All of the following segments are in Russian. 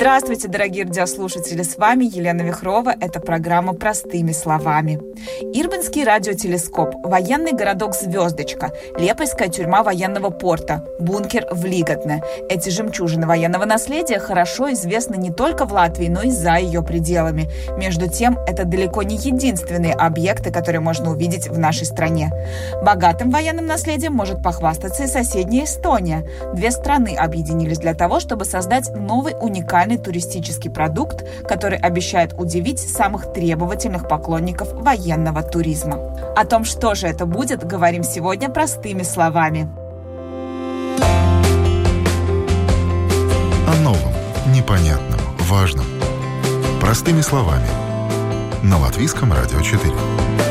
Здравствуйте, дорогие радиослушатели! С вами Елена Вихрова. Это программа «Простыми словами». Ирбинский радиотелескоп, военный городок «Звездочка», Лепойская тюрьма военного порта, бункер в Лиготне. Эти жемчужины военного наследия хорошо известны не только в Латвии, но и за ее пределами. Между тем, это далеко не единственные объекты, которые можно увидеть в нашей стране. Богатым военным наследием может похвастаться и соседняя Эстония. Две страны объединились для того, чтобы создать новый уникальный уникальный туристический продукт, который обещает удивить самых требовательных поклонников военного туризма. О том, что же это будет, говорим сегодня простыми словами. О новом, непонятном, важном. Простыми словами. На Латвийском радио 4.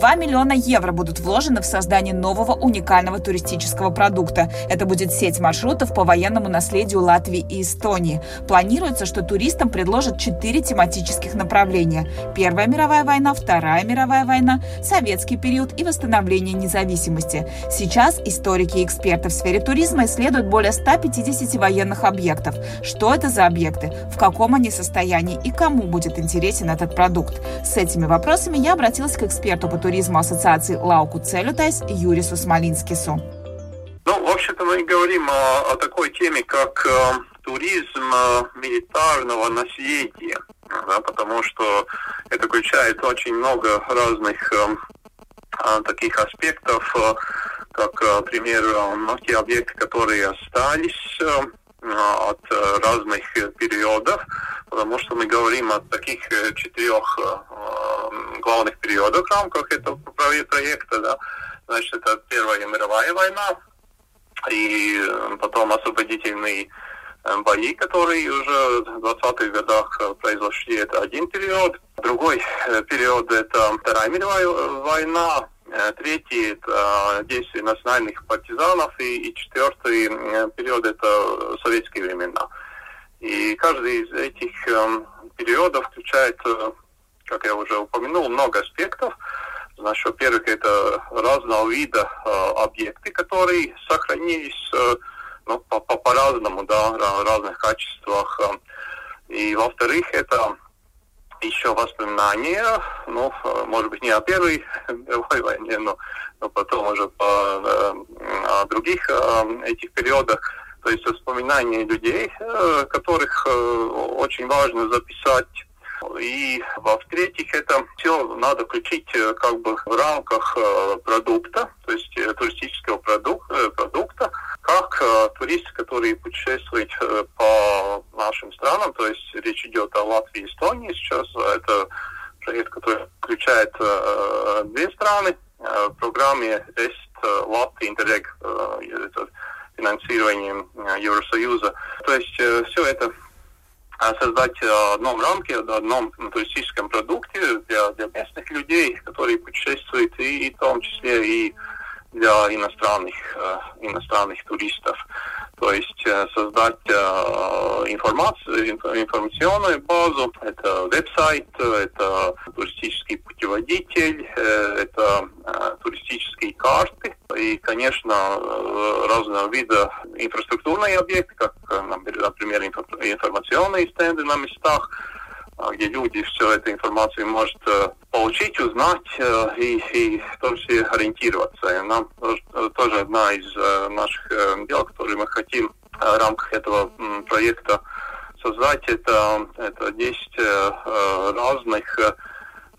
2 миллиона евро будут вложены в создание нового уникального туристического продукта. Это будет сеть маршрутов по военному наследию Латвии и Эстонии. Планируется, что туристам предложат четыре тематических направления. Первая мировая война, Вторая мировая война, советский период и восстановление независимости. Сейчас историки и эксперты в сфере туризма исследуют более 150 военных объектов. Что это за объекты, в каком они состоянии и кому будет интересен этот продукт. С этими вопросами я обратилась к эксперту по туризму Ассоциации Лауку Целютайс Юрису Смолинскису. Ну, в общем-то, мы говорим о, о такой теме, как э, туризм э, милитарного наследия, да, потому что это включает очень много разных э, э, таких аспектов, э, как, э, например, э, те объекты, которые остались э, от э, разных периодов, потому что мы говорим о таких э, четырех э, главных периодах в рамках этого проекта. Да. Значит, это Первая мировая война, и потом освободительные бои, которые уже в 20-х годах произошли, это один период. Другой период – это Вторая мировая война, Э, третий – это действия национальных партизанов, и, и четвертый э, период – это советские времена. И каждый из этих э, периодов включает, э, как я уже упомянул, много аспектов. Значит, во-первых, это разного вида э, объекты, которые сохранились э, ну, по-разному, да, в разных качествах. И во-вторых, это еще воспоминания, ну, может быть, не о Первой мировой войне, но, но потом уже по, э, о других э, этих периодах, то есть воспоминания людей, э, которых очень важно записать. И во-вторых, это все надо включить как бы в рамках продукта, то есть туристического продукта, продукта как туристы, которые путешествуют по нашим странам, то есть речь идет о Латвии и Эстонии сейчас, это проект, который включает э, две страны. Э, в программе есть э, Латвия Интеррег, э, финансирование э, Евросоюза. То есть э, все это создать в одном рамке, в одном туристическом продукте для, для местных людей, которые путешествуют, и, и в том числе и для иностранных, э, иностранных туристов. То есть э, создать э, информацию, информационную базу, это веб-сайт, это туристический путеводитель, это туристические карты. И, конечно, разного вида инфраструктурные объекты, как, например, информационные стенды на местах, где люди всю эту информацию может э, получить, узнать э, и, и в том числе ориентироваться. И нам тоже одна из э, наших дел, которые мы хотим в рамках этого проекта создать, это, это 10 разных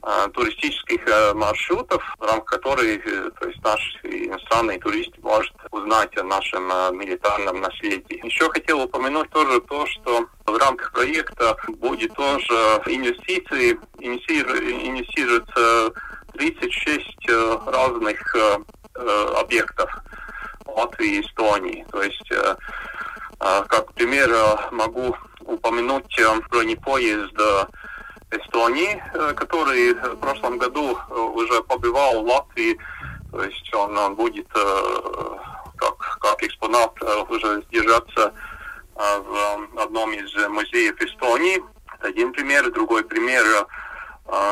Э, туристических э, маршрутов, в рамках которых э, то есть наш иностранный турист может узнать о нашем милитарном наследии. Еще хотел упомянуть тоже то, что в рамках проекта будет тоже инвестиции, инвестируется 36 разных объектов Латвии и Эстонии. То есть, как пример, могу упомянуть бронепоезд Эстонии, э, который в прошлом году э, уже побывал в Латвии. То есть он, он будет э, как, как экспонат уже держаться в одном из музеев Эстонии. Это один пример. Другой пример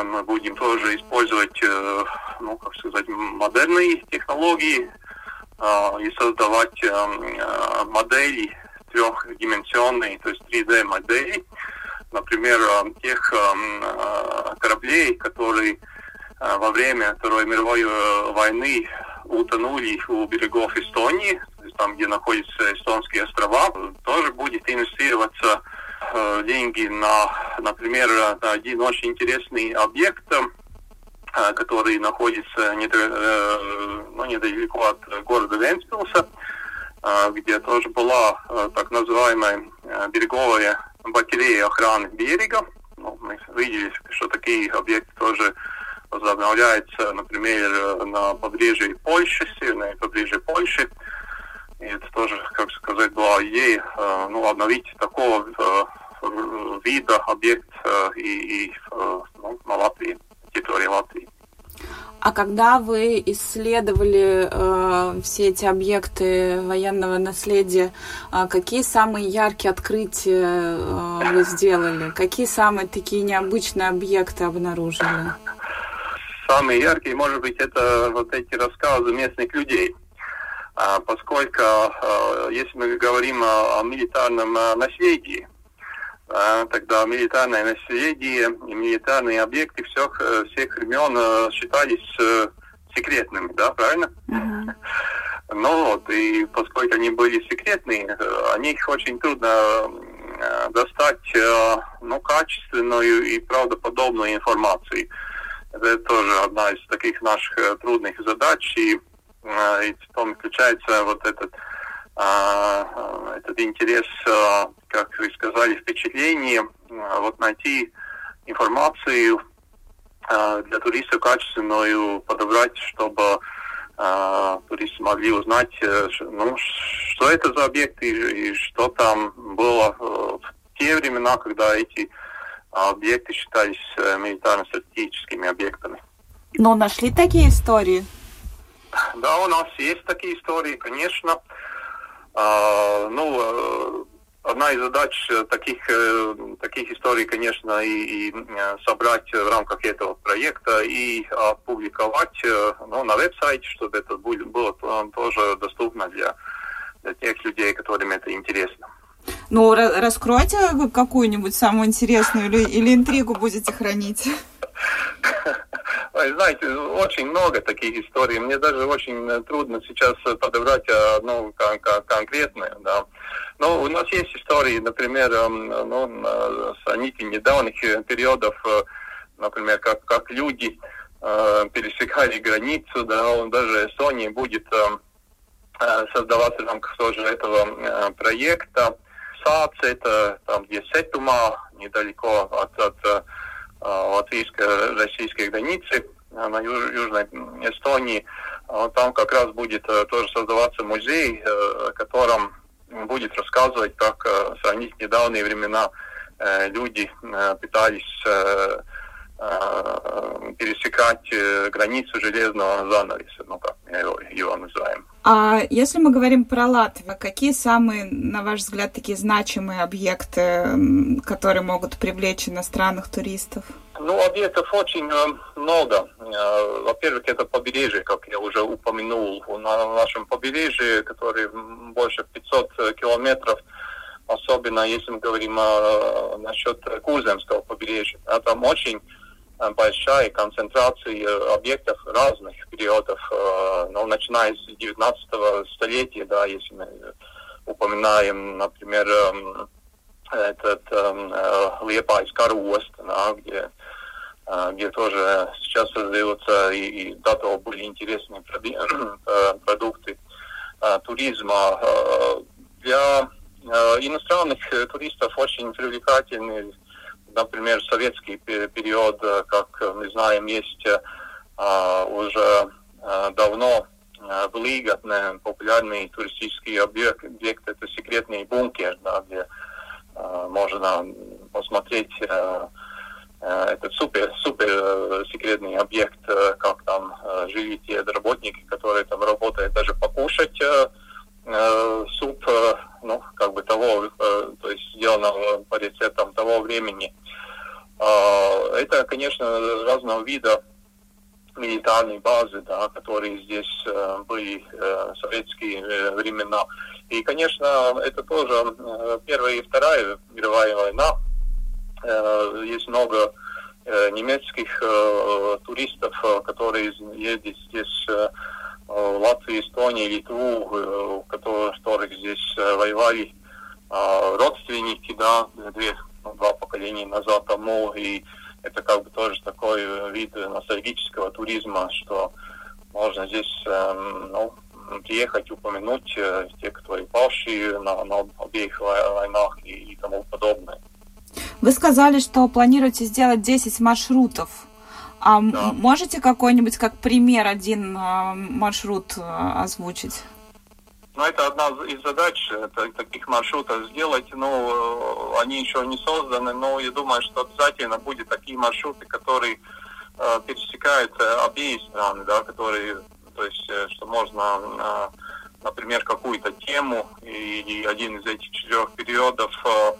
мы будем тоже использовать, ну, как сказать, модерные технологии и создавать модели трехдименsionные, то есть 3D модели, например, тех кораблей, которые во время Второй мировой войны утонули у берегов Эстонии, там, где находятся эстонские острова, тоже будет инвестироваться э, деньги на, например, на один очень интересный объект, э, который находится не, э, ну, недалеко от города Венспилса, э, где тоже была э, так называемая э, береговая батарея охраны берега. Ну, мы видели, что такие объекты тоже возобновляются, например, на побережье Польши, северное побережье Польши. И это тоже, как сказать, была идея э, ну, обновить такого э, вида объект э, и, и ну, на Латвии, территории Латвии. А когда вы исследовали э, все эти объекты военного наследия, э, какие самые яркие открытия э, вы сделали? Какие самые такие необычные объекты обнаружили? Самые яркие, может быть, это вот эти рассказы местных людей. А, поскольку а, если мы говорим о, милитарном а, наследии, тогда милитарное наследие и милитарные объекты всех, всех времен считались э, секретными, да, правильно? Uh-huh. Ну вот, и поскольку они были секретные, о них очень трудно достать ну, качественную и правдоподобную информацию. Это тоже одна из таких наших э, трудных задач. И и в том заключается вот этот, а, этот интерес, а, как вы сказали, впечатление, вот найти информацию для туристов качественную подобрать, чтобы туристы могли узнать, э, ну, что это за объекты и, и что там было в те времена, когда эти объекты считались э, милитарно-стратегическими объектами. Но нашли такие истории? Да, у нас есть такие истории, конечно. А, ну, э, одна из задач э, таких, э, таких историй, конечно, и, и собрать в рамках этого проекта и опубликовать ну, на веб-сайте, чтобы это было тоже доступно для, для тех людей, которым это интересно. Ну, раскройте какую-нибудь самую интересную или, или интригу будете хранить. Знаете, очень много таких историй. Мне даже очень трудно сейчас подобрать одну конкретную. Да. Но у нас есть истории, например, эм, ну, с нити недавних периодов, э, например, как, как люди э, пересекали границу, да, он даже Эстония будет э, создаваться рамках тоже этого э, проекта. САЦ, это там, где Сетума, недалеко от, от латвийско-российской границы на юж, Южной Эстонии. Там как раз будет э, тоже создаваться музей, э, котором будет рассказывать, как э, сравнить недавние времена люди пытались пересекать границу железного занавеса, ну как мы его, его называем. А если мы говорим про Латвию, какие самые, на ваш взгляд, такие значимые объекты, которые могут привлечь иностранных туристов? Ну, объектов очень э, много. Э, во-первых, это побережье, как я уже упомянул. На нашем побережье, который больше 500 э, километров, особенно если мы говорим о, насчет Куземского побережья. А там очень большая концентрация объектов разных периодов, ну, начиная с 19 столетия, да, если мы упоминаем, например, эм, этот э, Liepājas Karosta, да, где где тоже сейчас создаются и, и до того были интересные э, продукты туризма. Для иностранных туристов очень привлекательный, например, советский период, как мы знаем, есть уже давно выгодный, популярный туристический объект, объект это секретный бункер, да, где можно посмотреть Э, этот супер, супер э, секретный объект, э, как там жили те работники, которые там работают, даже покушать Э, суп, э, ну, как бы того, э, то есть сделанного по рецептам того времени. Это, конечно, разного вида милитарные базы, да, которые здесь были э, советские времена. И, конечно, это тоже Первая и Вторая мировая война. Есть много немецких э, туристов, которые ездят здесь э, Латвию, Эстонию, Литву, э, у которых здесь э, воевали э, родственники, да, две, два поколения назад тому, и это как бы тоже такой вид ностальгического туризма, что можно здесь ну, приехать, упомянуть э, те, кто и павшие на, на обеих войнах и, и тому подобное. Вы сказали, что планируете сделать 10 маршрутов. А да. можете какой-нибудь как пример один э, маршрут э, озвучить? Ну, это одна из задач таких маршрутов сделать. Ну, они еще не созданы, но я думаю, что обязательно будут такие маршруты, которые э, пересекают обеи страны, да, которые, то есть, э, что можно, э, например, какую-то тему и, и один из этих четырех периодов э,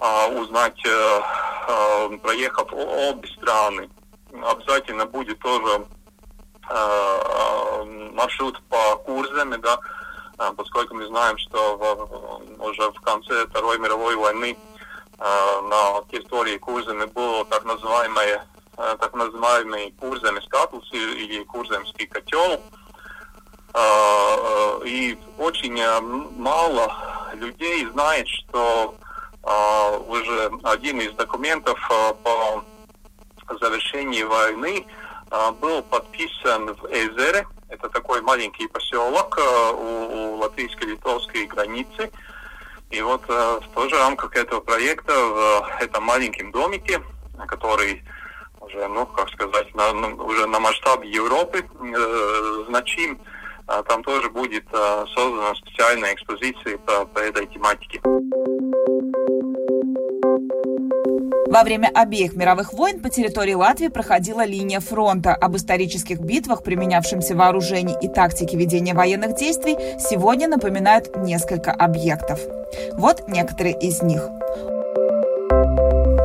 э, узнать, э, э, проехав обе страны. Обязательно будет тоже э, э маршрут по Курзаме, да, а, поскольку мы знаем, что в, уже в конце Второй мировой войны на территории Курзами было так называемый, а, так называемый Курзами статус или Курземский котел. И очень мало людей знает, что уже один из документов по завершении войны был подписан в Эзере, это такой маленький поселок э, у, у латвийско-литовской границы. И вот э, в тоже рамках этого проекта в этом маленьком домике, который уже, ну, как сказать, на, уже на масштабе Европы э, значим, там тоже будет создана специальная экспозиция по, по этой тематике. Во время обеих мировых войн по территории Латвии проходила линия фронта. Об исторических битвах, применявшемся вооружении и тактике ведения военных действий, сегодня напоминают несколько объектов. Вот некоторые из них.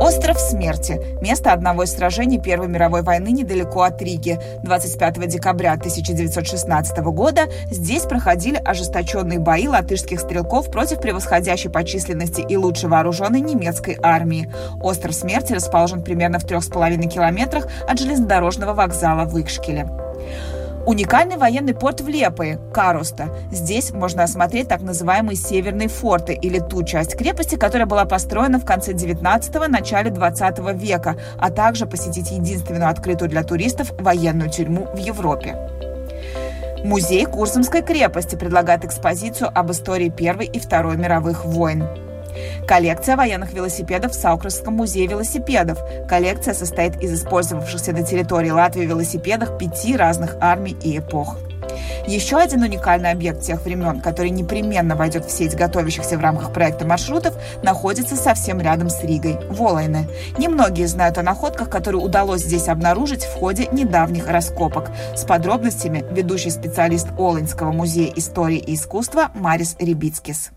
Остров Смерти – место одного из сражений Первой мировой войны недалеко от Риги. 25 декабря 1916 года здесь проходили ожесточенные бои латышских стрелков против превосходящей по численности и лучше вооруженной немецкой армии. Остров Смерти расположен примерно в трех с половиной километрах от железнодорожного вокзала в Икшкеле. Уникальный военный порт в Лепое, Каруста. Здесь можно осмотреть так называемые северные форты, или ту часть крепости, которая была построена в конце 19-го, начале 20 века, а также посетить единственную открытую для туристов военную тюрьму в Европе. Музей Курсумской крепости предлагает экспозицию об истории Первой и Второй мировых войн. Коллекция военных велосипедов в Саукросском музее велосипедов. Коллекция состоит из использовавшихся на территории Латвии велосипедов пяти разных армий и эпох. Еще один уникальный объект тех времен, который непременно войдет в сеть готовящихся в рамках проекта маршрутов, находится совсем рядом с Ригой – Волойны. Немногие знают о находках, которые удалось здесь обнаружить в ходе недавних раскопок. С подробностями ведущий специалист Олинского музея истории и искусства Марис Рибицкис.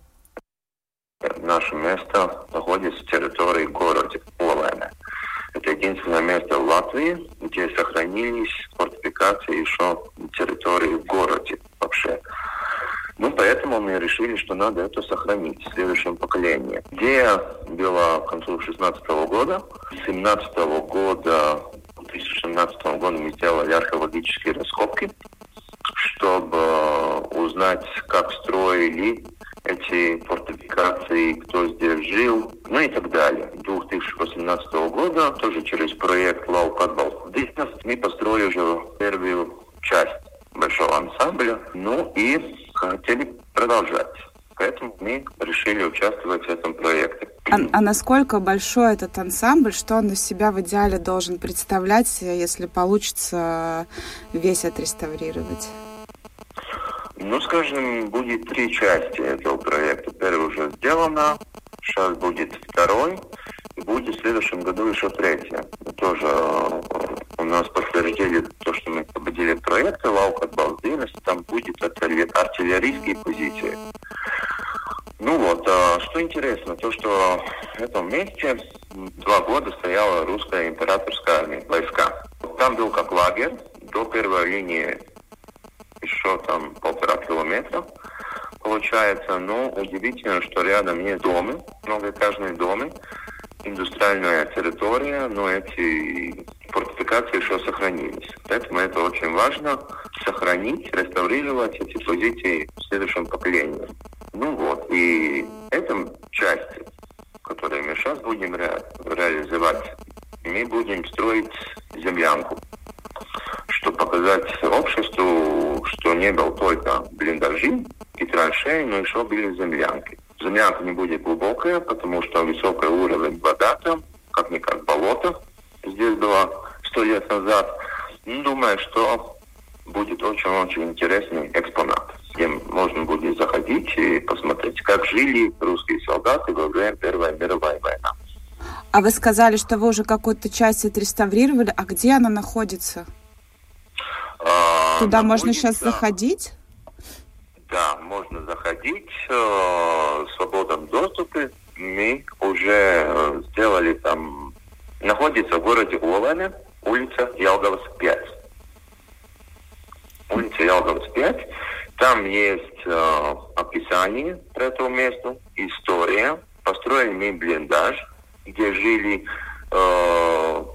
Наше место находится в территории города Олэна. Это единственное место в Латвии, где сохранились фортификации еще территории в городе вообще. Ну, поэтому мы решили, что надо это сохранить в следующем поколении. Идея была к концу 16 года. С 17 года, 2017 года мы сделали археологические раскопки, чтобы узнать, как строили эти фортификации, кто здесь жил, ну и так далее. 2018 года тоже через проект «Лау Кадбал мы построили уже первую часть большого ансамбля, ну и хотели продолжать. Поэтому мы решили участвовать в этом проекте. А, а насколько большой этот ансамбль, что он из себя в идеале должен представлять, если получится весь отреставрировать? Ну, скажем, будет три части этого проекта. Первый уже сделано, сейчас будет второй, и будет в следующем году еще третья. Тоже э, у нас подтвердили то, что мы победили проекты Лаукат Балдинес, там будет артиллерийские позиции. Ну вот, а что интересно, то, что в этом месте два года стояла русская императорская армия, войска. Там был как лагерь, до первой линии еще там полтора километра получается. Но удивительно, что рядом нет дома, многоэтажные дома, индустриальная территория, но эти фортификации еще сохранились. Поэтому это очень важно сохранить, реставрировать эти позиции в следующем поколении. Ну вот, и эта часть, которую мы сейчас будем ре реализовать, мы будем строить землянку, чтобы показать обществу, что не был только блиндажи и траншеи, но еще были землянки. Землянка не будет глубокая, потому что высокий уровень вода там, как-никак болото. Здесь было сто лет назад. Ну, думаю, что будет очень-очень интересный экспонат, где можно будет заходить и посмотреть, как жили русские солдаты во время Первой мировой войны. А вы сказали, что вы уже какую-то часть отреставрировали. А где она находится? А, Туда можно сейчас заходить? Да, можно заходить э, в свободном доступе. Мы уже э, сделали там, находится в городе Улане, улица Ялговс 5. Улица Ялговс 5. Там есть э, описание про это место, история. Построили мы блиндаж, где жили э,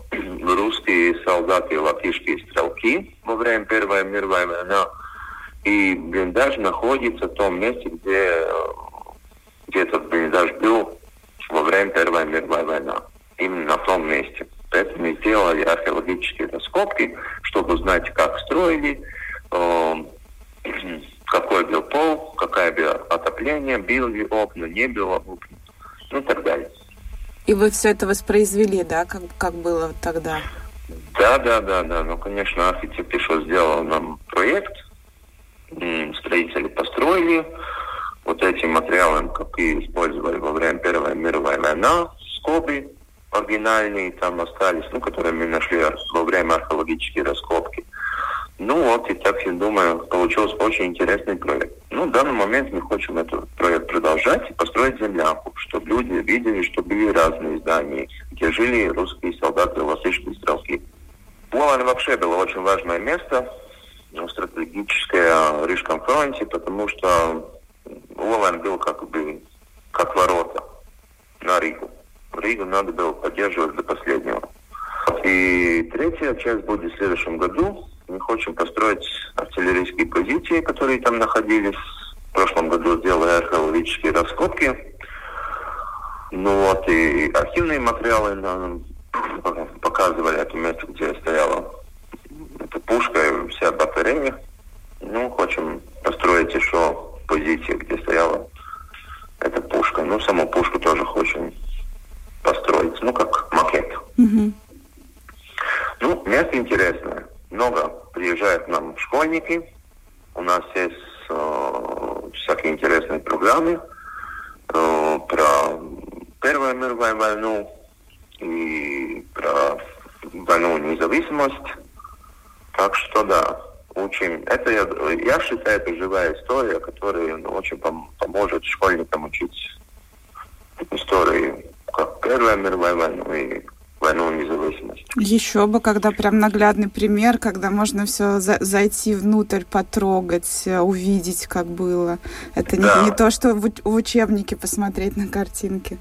русские солдаты, латышские стрелки во время Первой мировой войны. И блиндаж находится в том месте, где, где этот блиндаж был во время Первой мировой войны. Именно на том месте. Поэтому мы сделали археологические раскопки, чтобы узнать, как строили, э, какой был пол, какое было отопление, было ли окна, не было окна, ну и так далее. И вы все это воспроизвели, да, как, как было тогда? Да, да, да, да. Ну, конечно, архитектор сделал нам проект, строители построили вот этим материалом, какие использовали во время Первой мировой войны, скобы оригинальные там остались, ну, которые мы нашли во время археологической раскопки. Ну вот, и так я думаю, получился очень интересный проект. Ну, в данный момент мы хотим этот проект продолжать и построить землянку, чтобы люди видели, что были разные здания, где жили русские солдаты, латышские стрелки. Полон вообще было очень важное место, в Рижском фронте, потому что Ловен был как бы как ворота на Ригу. Ригу надо было поддерживать до последнего. И третья часть будет в следующем году. Мы хотим построить артиллерийские позиции, которые там находились. В прошлом году сделали археологические раскопки. Ну вот, и архивные материалы нам показывали это место, где стояла эта пушка и вся батарея. Ну, хотим построить еще позиции, где стояла эта пушка. Ну, саму пушку тоже хотим построить, ну, как макет. Mm-hmm. Ну, место интересное. Много приезжают нам школьники. У нас есть э, всякие интересные программы э, про Первую мировую войну и про войну независимость. Так что да, очень. Это я, я считаю, это живая история, которая ну, очень пом- поможет школьникам учить истории как Первая мировая война и войну независимости. Еще бы, когда прям наглядный пример, когда можно все за зайти внутрь, потрогать, э, увидеть, как было. Это да. не, не то, что в, в учебнике посмотреть на картинки.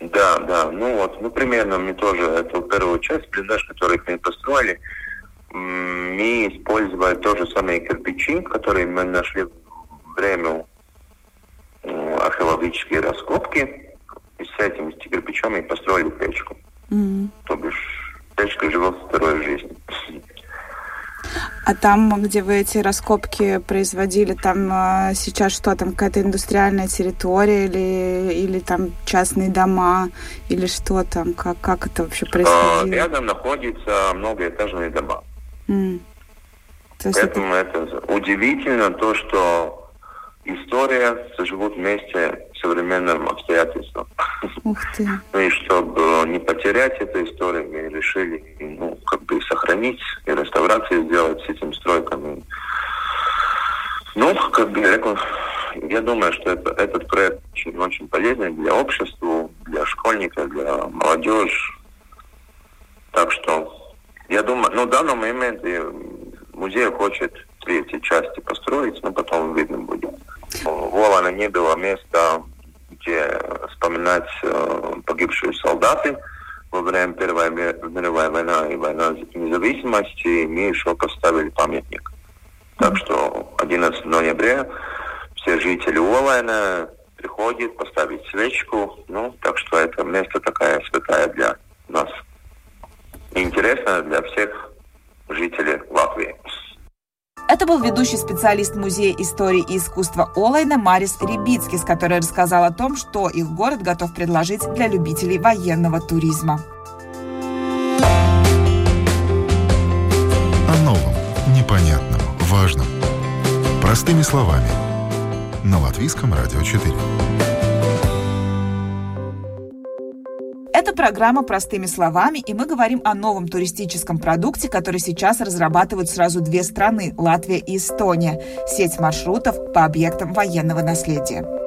Да, да. Ну вот, ну примерно мы тоже эту первую часть, блиндаж, который мы построили, мы использовали то же самые кирпичи, которые мы нашли время археологические раскопки. И с этим с кирпичом мы построили печку. Mm-hmm. То бишь печка живет второй жизнью. А там, где вы эти раскопки производили, там а, сейчас что, там какая-то индустриальная территория или, или там частные дома, или что там, как, как это вообще а, происходило? Рядом находятся многоэтажные дома. Mm. Поэтому это... это удивительно то, что история соживут вместе с современным обстоятельством. Ух ты. ну и чтобы не потерять эту историю, мы решили ну, как бы сохранить и реставрацию сделать с этим стройками. Ну, как бы я думаю, что это, этот проект очень, очень полезный для общества, для школьников, для молодежи. Так что я думаю, ну в данном моменте музей хочет третьей части построить, но потом видно будет. В Олана не было места, где вспоминать э, погибшие солдаты во время Первой мировой войны и войны независимости. Мы еще поставили памятник. Так что 11 ноября все жители Олана приходят поставить свечку. Ну, так что это место такая святая для нас. интересно для всех жителей Латвии. Это был ведущий специалист Музея истории и искусства Олайна Марис Рибицкис, который рассказал о том, что их город готов предложить для любителей военного туризма. О новом, непонятном, важном. Простыми словами. На Латвийском радио 4. Это программа «Простыми словами», и мы говорим о новом туристическом продукте, который сейчас разрабатывают сразу две страны – Латвия и Эстония – сеть маршрутов по объектам военного наследия.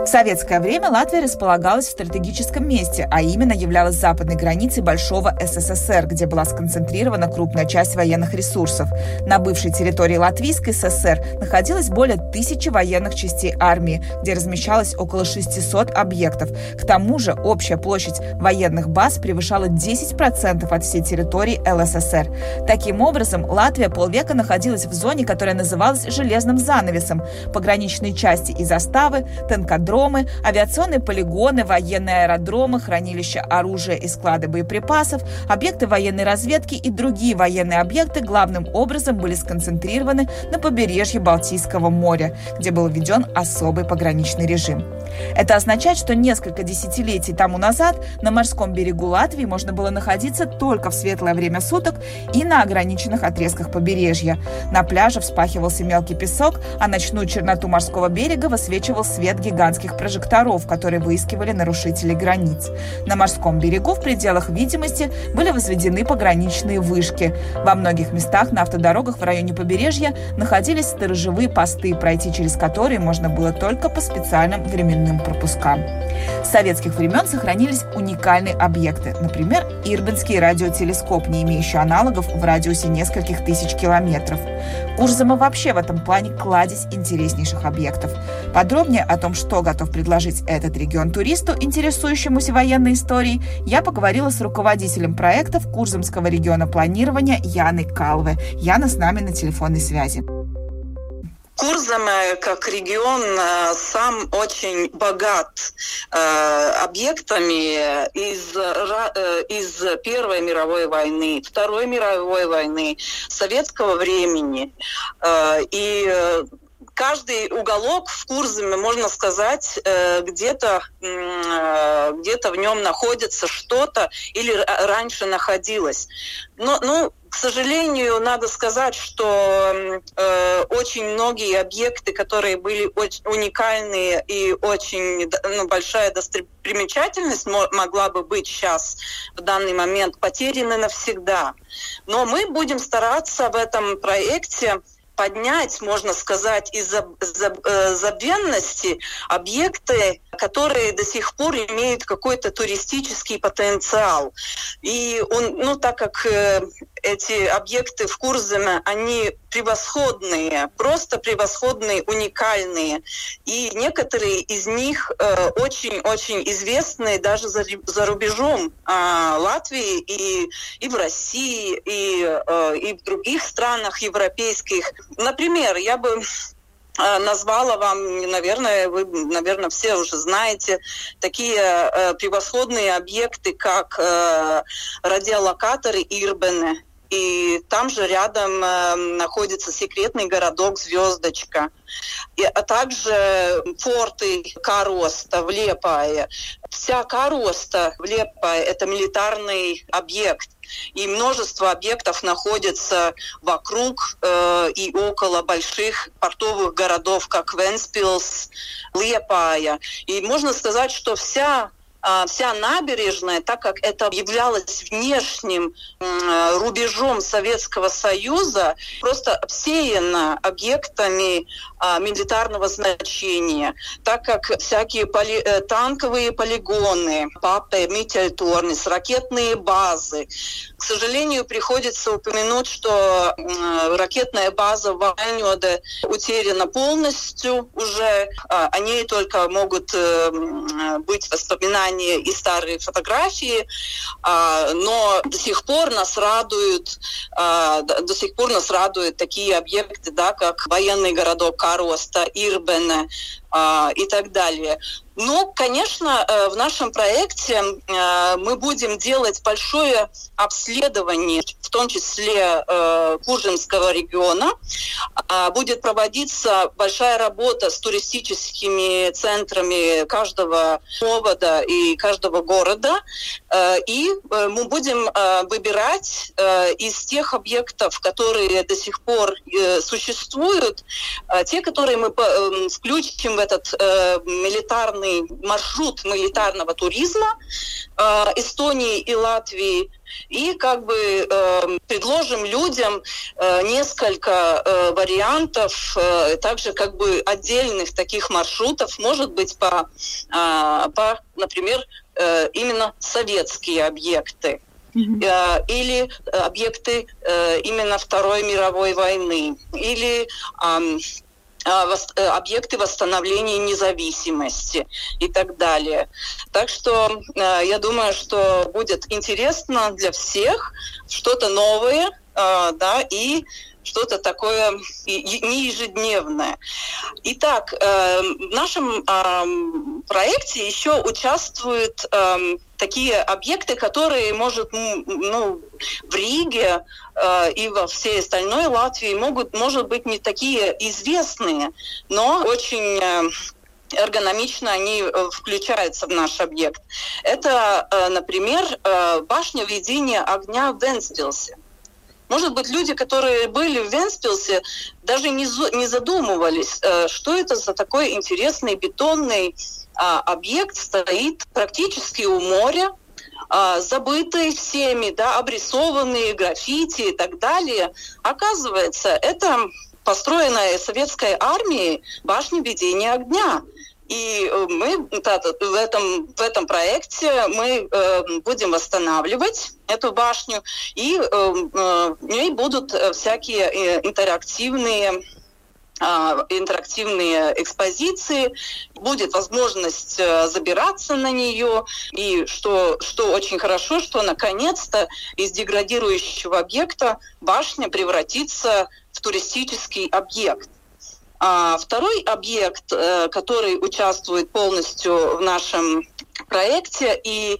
В советское время Латвия располагалась в стратегическом месте, а именно являлась западной границей Большого СССР, где была сконцентрирована крупная часть военных ресурсов. На бывшей территории Латвийской ССР находилось более тысячи военных частей армии, где размещалось около 600 объектов. К тому же общая площадь военных баз превышала 10% от всей территории ЛССР. Таким образом, Латвия полвека находилась в зоне, которая называлась «железным занавесом». Пограничные части и заставы, танкодромы, аэродромы, авиационные полигоны, военные аэродромы, хранилища оружия и склады боеприпасов, объекты военной разведки и другие военные объекты главным образом были сконцентрированы на побережье Балтийского моря, где был введен особый пограничный режим. Это означает, что несколько десятилетий тому назад на морском берегу Латвии можно было находиться только в светлое время суток и на ограниченных отрезках побережья. На пляже вспахивался мелкий песок, а ночную черноту морского берега высвечивал свет гигантских прожекторов, которые выискивали нарушителей границ. На морском берегу в пределах видимости были возведены пограничные вышки. Во многих местах на автодорогах в районе побережья находились сторожевые посты, пройти через которые можно было только по специальным временным пропускам. С советских времен сохранились уникальные объекты, например, Ирбинский радиотелескоп, не имеющий аналогов в радиусе нескольких тысяч километров. Курзама вообще в этом плане кладезь интереснейших объектов. Подробнее о том, что готов предложить этот регион туристу, интересующемуся военной историей, я поговорила с руководителем проектов Курзамского региона планирования Яной Калве. Яна с нами на телефонной связи. Курзам как регион э, сам очень богат э, объектами из, э, из Первой мировой войны, Второй мировой войны, советского времени. И каждый уголок в Курзаме, можно сказать, где-то где в нем находится что-то или раньше находилось. Но, ну, к сожалению, надо сказать, что э, очень многие объекты, которые были очень уникальные и очень ну, большая достопримечательность могла бы быть сейчас в данный момент потеряны навсегда. Но мы будем стараться в этом проекте поднять, можно сказать, из э, забвенности объекты, которые до сих пор имеют какой-то туристический потенциал. И он, ну, так как э, эти объекты в Курзаме, они превосходные, просто превосходные, уникальные. И некоторые из них очень-очень э, известные даже за, за рубежом э, Латвии и, и в России, и, э, и в других странах европейских. Например, я бы э, назвала вам, наверное, вы, наверное, все уже знаете, такие э, превосходные объекты, как э, радиолокаторы Ирбене, и там же рядом э, находится секретный городок Звездочка, и, а также форты Кароста в Лепае. Вся Кароста в Лепае – это милитарный объект. И множество объектов находится вокруг э, и около больших портовых городов, как Венспилс, Лепая. И можно сказать, что вся вся набережная, так как это являлось внешним рубежом Советского Союза, просто обсеяна объектами а, милитарного значения, так как всякие поли, э, танковые полигоны, Папе, Митель-Торнис, ракетные базы. К сожалению, приходится упомянуть, что ракетная база в Вальнёде утеряна полностью уже. А, о ней только могут э, быть воспоминания и старые фотографии, а, но до сих пор нас радуют, до сих пор нас радуют такие объекты, да, как военный городок Кароста, Ирбене а, и так далее. Ну, конечно, э, в нашем проекте э, мы будем делать большое обследование, в том числе э, Куржинского региона. А, будет проводиться большая работа с туристическими центрами каждого города и каждого города. И мы будем выбирать из тех объектов, которые до сих пор существуют, те, которые мы включим в этот милитарный маршрут милитарного туризма э, Эстонии и Латвии. И как бы э, предложим людям э, несколько э, вариантов, э, также как бы отдельных таких маршрутов, может быть по, э, по например, э, именно советские объекты. Mm-hmm. или объекты э, именно Второй мировой войны, или э, объекты восстановления независимости и так далее. Так что э, я думаю, что будет интересно для всех что-то новое, э, да, и что-то такое не ежедневное. Итак, в нашем проекте еще участвуют такие объекты, которые, может, ну, в Риге э, и во всей остальной Латвии могут, может быть, не такие известные, но очень э, эргономично они э, включаются в наш объект. Это, э, например, башня ведения огня в Венспилсе. Может быть, люди, которые были в Венспилсе, даже не, не задумывались, э, что это за такой интересный бетонный а, объект стоит практически у моря, а, забытый всеми, да, обрисованные граффити и так далее. Оказывается, это построенная советской армией башня ведения огня. И э, мы в этом, в этом проекте мы э, будем восстанавливать эту башню, и э, э, в ней будут э, всякие интерактивные а, интерактивные экспозиции, будет возможность забираться на нее, и что, что очень хорошо, что наконец-то из деградирующего объекта башня превратится в туристический объект. А второй объект, э, который участвует полностью в нашем проекте, и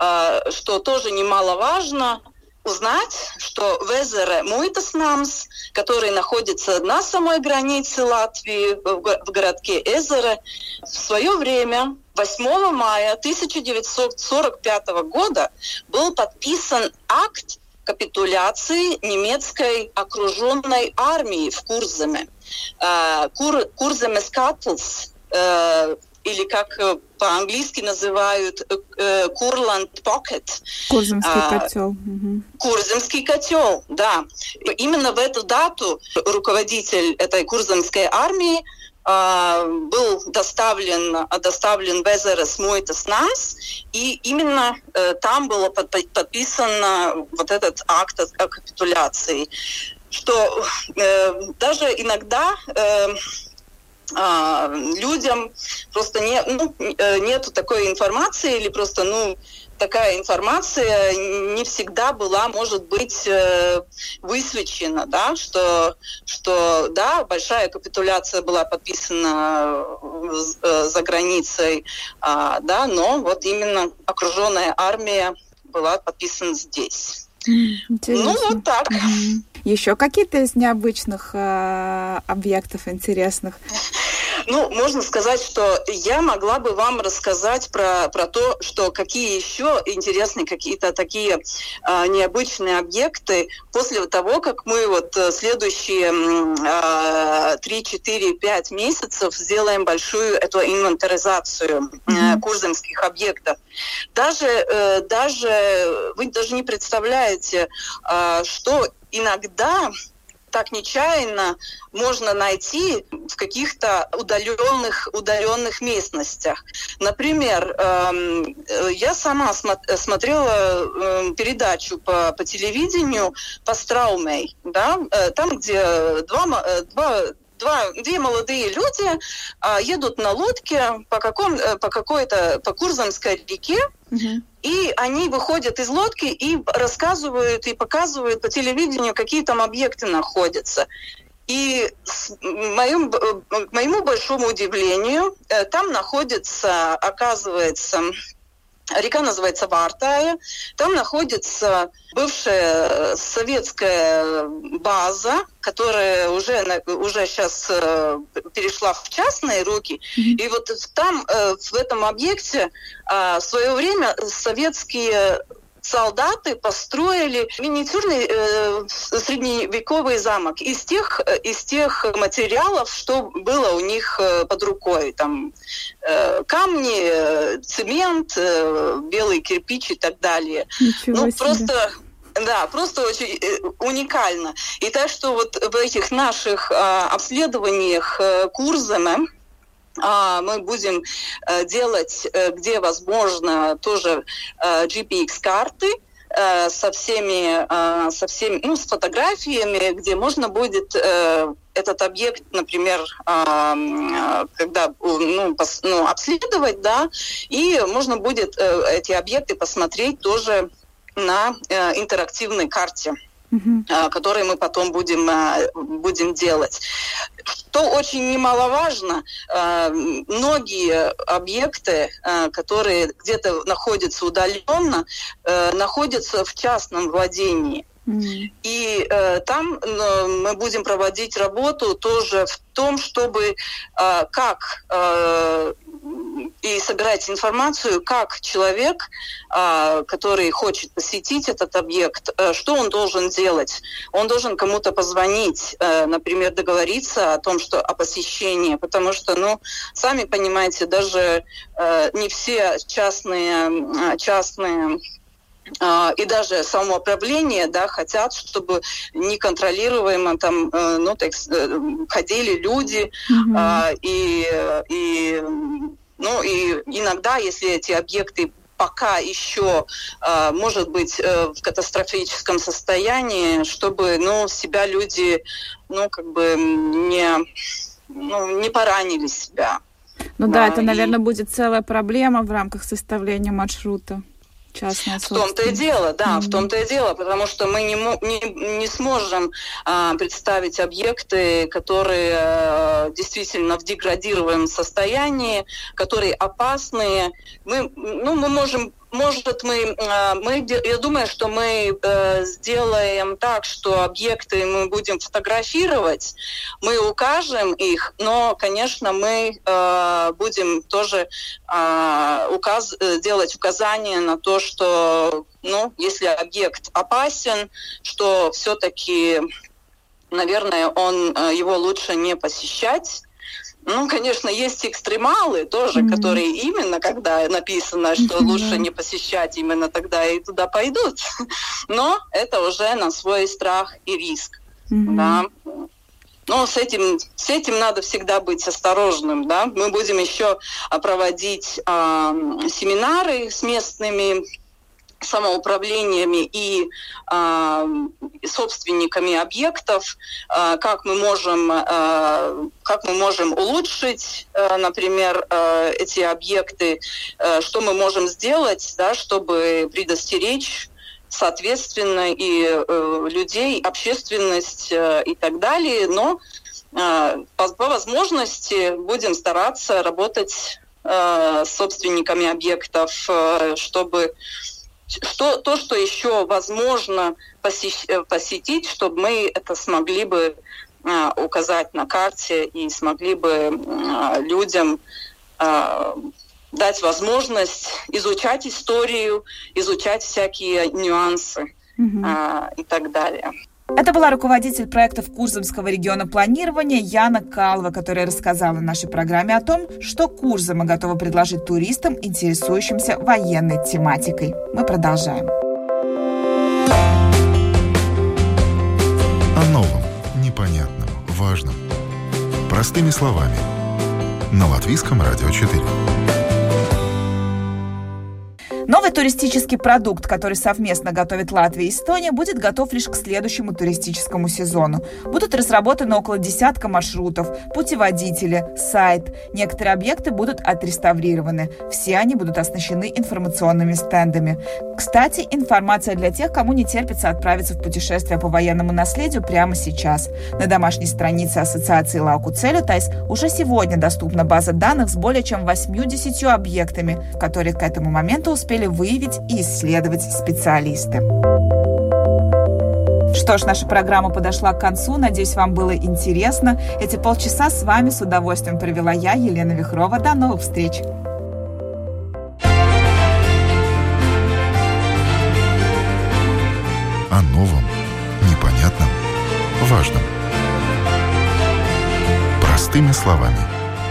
э, что тоже немаловажно, узнать, что в Эзере Муитаснамс, который находится на самой границе Латвии, в городке Эзере, в свое время, 8 мая 1945 года, был подписан акт капитуляции немецкой окруженной армии в Курземе. Э, Кур, Курземе Скатлс э, или как э, по-английски называют Курланд Покет. Курземский а, котел. Курземский котел, да. Именно в эту дату руководитель этой курземской армии а, был доставлен, доставлен в Эзерес Муйтас Нас, и именно э, там было под, подписан вот этот акт о капитуляции, что э, даже иногда э, а, людям просто не, ну, э, нету такой информации или просто ну такая информация не всегда была, может быть, э, высвечена, да, что, что да, большая капитуляция была подписана э, за границей, а, да, но вот именно окруженная армия была подписана здесь. Интересно. Ну, вот так. Еще какие-то из необычных э, объектов интересных? Ну, можно сказать, что я могла бы вам рассказать про, про то, что какие еще интересные какие-то такие а, необычные объекты после того, как мы вот э, следующие а, 3, 4, 5 месяцев сделаем большую эту инвентаризацию mm-hmm. объектов. Даже, э, даже вы даже не представляете, а, что иногда так нечаянно можно найти в каких-то удаленных, удаленных местностях. Например, эм, я сама смотрела эм, передачу по, по телевидению по Страумей, да, э, там, где два, э, два два, две молодые люди а, едут на лодке по, каком, э, по какой-то по Курзамской реке, угу. и они выходят из лодки и рассказывают и показывают по телевидению, какие там объекты находятся. И моим, к моему большому удивлению, э, там находится, оказывается, Река называется Вартая. Там находится бывшая э, советская база, которая уже, уже сейчас э, перешла в частные руки. И вот там, э, в этом объекте, а, в свое время советские солдаты построили миниатюрный э, средневековый замок из тех, э, из тех материалов, что было у них э, под рукой. Там э, камни, э, цемент, э, белый кирпич и так далее. Ничего ну, себе. просто да, просто очень э, уникально. И так что вот в этих наших э, обследованиях э, курсами мы будем э, делать, э, где возможно, тоже э, GPX-карты, со всеми, со всеми, ну, с фотографиями, где можно будет этот объект, например, когда ну, ну, обследовать, да, и можно будет эти объекты посмотреть тоже на интерактивной карте угу. которые мы потом будем, а, будем делать. Что очень немаловажно, а, многие объекты, которые где-то находятся удаленно, находятся в частном владении. И э, там э, мы будем проводить работу тоже в том, чтобы э, как э, и собирать информацию, как человек, э, который хочет посетить этот объект, э, что он должен делать. Он должен кому-то позвонить, э, например, договориться о том, что о посещении, потому что, ну, сами понимаете, даже э, не все частные, частные а, и даже самоуправление, да, хотят, чтобы неконтролируемо там, э, ну, так, э, ходили люди, mm-hmm. и, и, ну, и иногда, если эти объекты пока еще, а, может быть, э, в катастрофическом состоянии, чтобы, ну, себя люди, ну, как бы не, ну, не поранили себя. Ну да, да это, наверное, и... будет целая проблема в рамках составления маршрута. Частная в том-то и дело, да, mm-hmm. в том-то и дело, потому что мы не, не, не сможем а, представить объекты, которые а, действительно в деградируемом состоянии, которые опасные. Мы, ну, мы можем может, мы, а, мы, я думаю, что мы э, сделаем так, что объекты мы будем фотографировать, мы укажем их, но, конечно, мы э, будем тоже а, указ, э, делать указания на то, что, ну, если объект опасен, что все-таки, наверное, он его лучше не посещать ну, конечно, есть экстремалы тоже, mm-hmm. которые именно, когда написано, что mm-hmm. лучше не посещать, именно тогда и туда пойдут. Но это уже на свой страх и риск. Mm-hmm. Да. Но с этим, с этим надо всегда быть осторожным. Да? Мы будем еще а, проводить э, семинары с местными самоуправлениями и э, собственниками объектов, э, как мы можем, э, как мы можем улучшить, э, например, э, эти объекты, э, что мы можем сделать, да, чтобы предостеречь соответственно и э, людей, общественность э, и так далее, но э, по, по возможности будем стараться работать э, с собственниками объектов, э, чтобы что, то, что еще возможно э, посетить, чтобы мы это смогли бы указать на карте и смогли бы людям дать возможность изучать историю, изучать всякие нюансы угу. и так далее. Это была руководитель проектов Курзамского региона планирования Яна Калва, которая рассказала нашей программе о том, что Курзама готова предложить туристам, интересующимся военной тематикой. Мы продолжаем. О новом, непонятном, важном. Простыми словами. На Латвийском радио 4. Новый туристический продукт, который совместно готовит Латвия и Эстония, будет готов лишь к следующему туристическому сезону. Будут разработаны около десятка маршрутов, путеводители, сайт. Некоторые объекты будут отреставрированы. Все они будут оснащены информационными стендами. Кстати, информация для тех, кому не терпится отправиться в путешествие по военному наследию прямо сейчас. На домашней странице Ассоциации Лауку Целютайс уже сегодня доступна база данных с более чем 80 объектами, которые к этому моменту успели сумели выявить и исследовать специалисты. Что ж, наша программа подошла к концу. Надеюсь, вам было интересно. Эти полчаса с вами с удовольствием провела я, Елена Вихрова. До новых встреч! О новом, непонятном, важном. Простыми словами.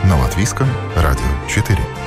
На Латвийском радио 4.